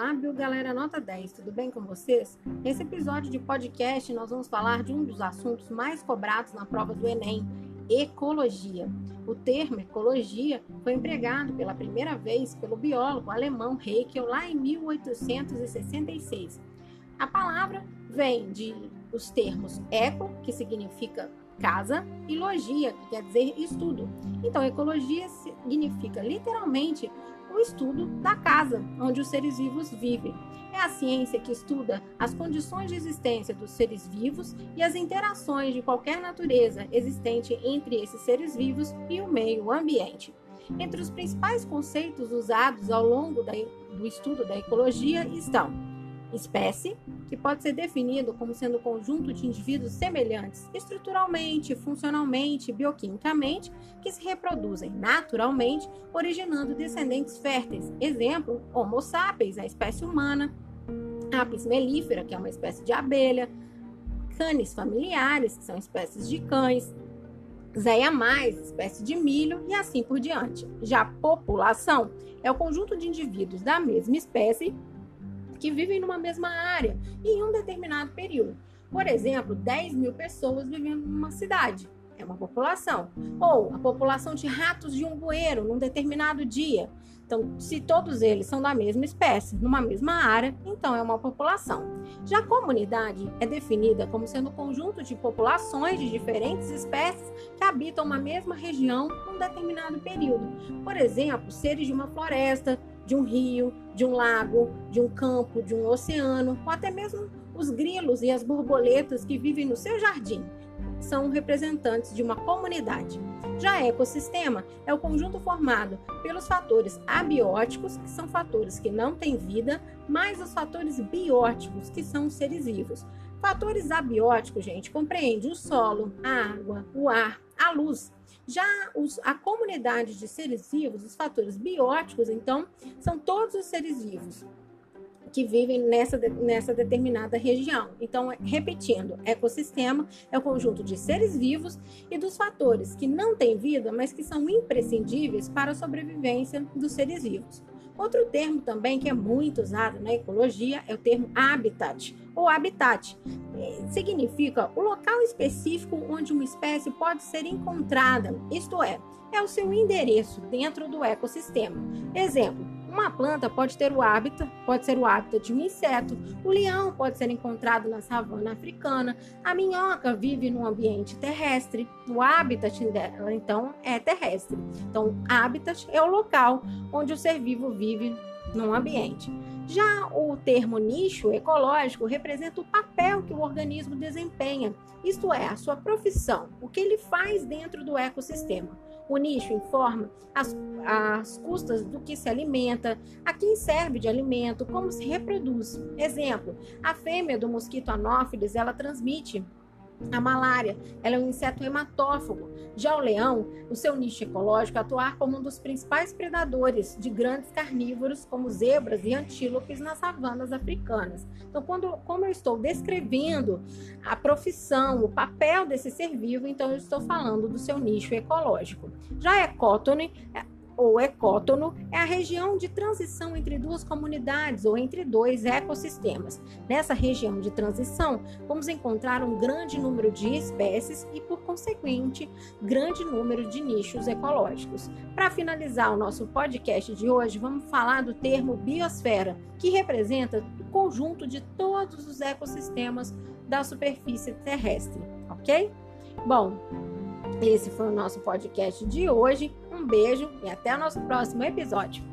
Olá, Bill Galera Nota 10, tudo bem com vocês? Nesse episódio de podcast, nós vamos falar de um dos assuntos mais cobrados na prova do Enem, ecologia. O termo ecologia foi empregado pela primeira vez pelo biólogo alemão Haeckel lá em 1866. A palavra vem de os termos eco, que significa casa, e logia, que quer dizer estudo. Então, ecologia significa literalmente o estudo da casa onde os seres vivos vivem. É a ciência que estuda as condições de existência dos seres vivos e as interações de qualquer natureza existente entre esses seres vivos e o meio ambiente. Entre os principais conceitos usados ao longo do estudo da ecologia estão Espécie, que pode ser definido como sendo um conjunto de indivíduos semelhantes estruturalmente, funcionalmente, bioquimicamente, que se reproduzem naturalmente, originando descendentes férteis. Exemplo, Homo sapiens, a espécie humana, Apis mellifera, que é uma espécie de abelha, canes familiares, que são espécies de cães, Zeia mais, espécie de milho e assim por diante. Já população é o conjunto de indivíduos da mesma espécie que vivem numa mesma área em um determinado período. Por exemplo, 10 mil pessoas vivendo numa cidade. É uma população. Ou a população de ratos de um bueiro num determinado dia. Então, se todos eles são da mesma espécie, numa mesma área, então é uma população. Já comunidade é definida como sendo um conjunto de populações de diferentes espécies que habitam uma mesma região num determinado período. Por exemplo, seres de uma floresta, de um rio, de um lago, de um campo, de um oceano, ou até mesmo os grilos e as borboletas que vivem no seu jardim. São representantes de uma comunidade. Já ecossistema é o conjunto formado pelos fatores abióticos, que são fatores que não têm vida, mais os fatores bióticos, que são os seres vivos. Fatores abióticos, gente, compreende o solo, a água, o ar, a luz, já os, a comunidade de seres vivos, os fatores bióticos, então, são todos os seres vivos que vivem nessa, nessa determinada região. Então, repetindo, ecossistema é o conjunto de seres vivos e dos fatores que não têm vida, mas que são imprescindíveis para a sobrevivência dos seres vivos. Outro termo também que é muito usado na ecologia é o termo habitat ou habitat. Significa o local específico onde uma espécie pode ser encontrada, isto é, é o seu endereço dentro do ecossistema. Exemplo, uma planta pode ter o hábitat, pode ser o hábitat de um inseto, o leão pode ser encontrado na savana africana, a minhoca vive no ambiente terrestre, o habitat dela, então, é terrestre. Então, habitat é o local onde o ser vivo vive num ambiente. Já o termo nicho ecológico representa o papel que o organismo desempenha, isto é, a sua profissão, o que ele faz dentro do ecossistema. O nicho informa as, as custas do que se alimenta, a quem serve de alimento, como se reproduz. Exemplo, a fêmea do mosquito anófilis, ela transmite a malária, ela é um inseto hematófago. Já o leão, o seu nicho ecológico é atuar como um dos principais predadores de grandes carnívoros, como zebras e antílopes nas savanas africanas. Então, quando, como eu estou descrevendo a profissão, o papel desse ser vivo, então eu estou falando do seu nicho ecológico. Já a ecótone ou ecótono é a região de transição entre duas comunidades ou entre dois ecossistemas. Nessa região de transição, vamos encontrar um grande número de espécies e, por consequente, grande número de nichos ecológicos. Para finalizar o nosso podcast de hoje, vamos falar do termo biosfera, que representa o conjunto de todos os ecossistemas da superfície terrestre, ok? Bom, esse foi o nosso podcast de hoje. Um beijo e até o nosso próximo episódio.